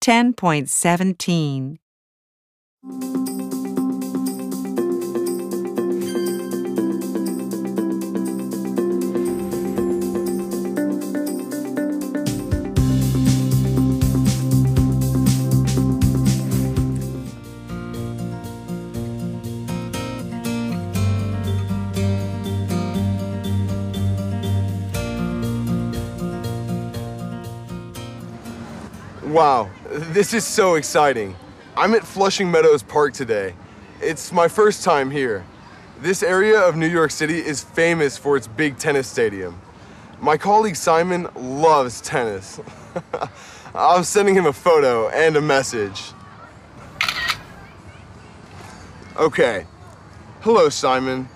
10.17. Wow, this is so exciting. I'm at Flushing Meadows Park today. It's my first time here. This area of New York City is famous for its big tennis stadium. My colleague Simon loves tennis. I'm sending him a photo and a message. Okay. Hello, Simon.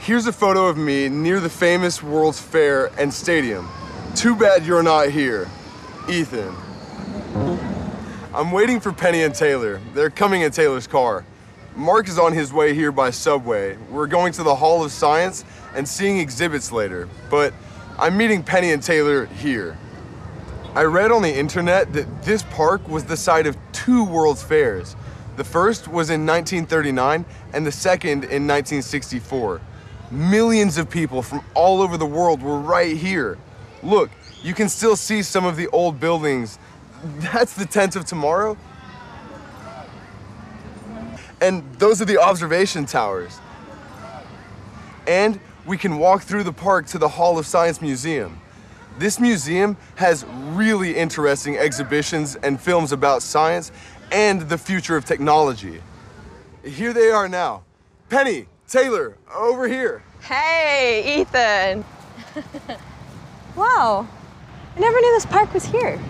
Here's a photo of me near the famous World's Fair and Stadium. Too bad you're not here. Ethan. I'm waiting for Penny and Taylor. They're coming in Taylor's car. Mark is on his way here by subway. We're going to the Hall of Science and seeing exhibits later, but I'm meeting Penny and Taylor here. I read on the internet that this park was the site of two World's Fairs. The first was in 1939 and the second in 1964. Millions of people from all over the world were right here. Look, you can still see some of the old buildings. That's the tent of tomorrow. And those are the observation towers. And we can walk through the park to the Hall of Science Museum. This museum has really interesting exhibitions and films about science and the future of technology. Here they are now. Penny, Taylor, over here. Hey, Ethan. Wow, I never knew this park was here.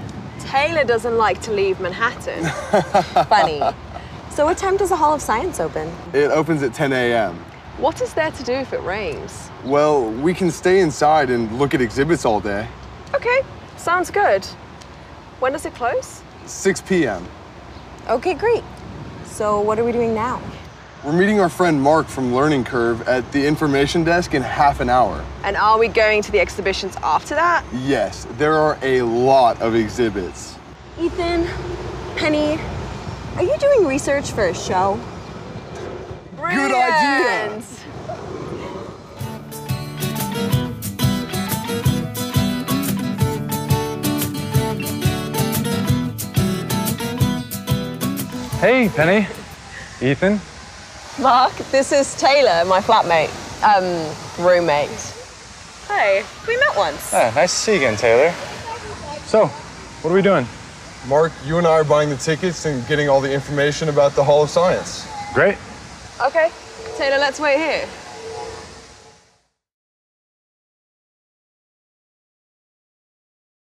Taylor doesn't like to leave Manhattan. Funny. So what time does the Hall of Science open? It opens at 10 a.m. What is there to do if it rains? Well, we can stay inside and look at exhibits all day. Okay, sounds good. When does it close? 6 p.m. Okay, great. So what are we doing now? We're meeting our friend Mark from Learning Curve at the information desk in half an hour. And are we going to the exhibitions after that? Yes, there are a lot of exhibits. Ethan, Penny, are you doing research for a show? Brilliant. Good idea. Hey, Penny. Ethan. Mark, this is Taylor, my flatmate, um, roommate. Hey, we met once. Ah, nice to see you again, Taylor. So, what are we doing? Mark, you and I are buying the tickets and getting all the information about the Hall of Science. Great. Okay, Taylor, let's wait here.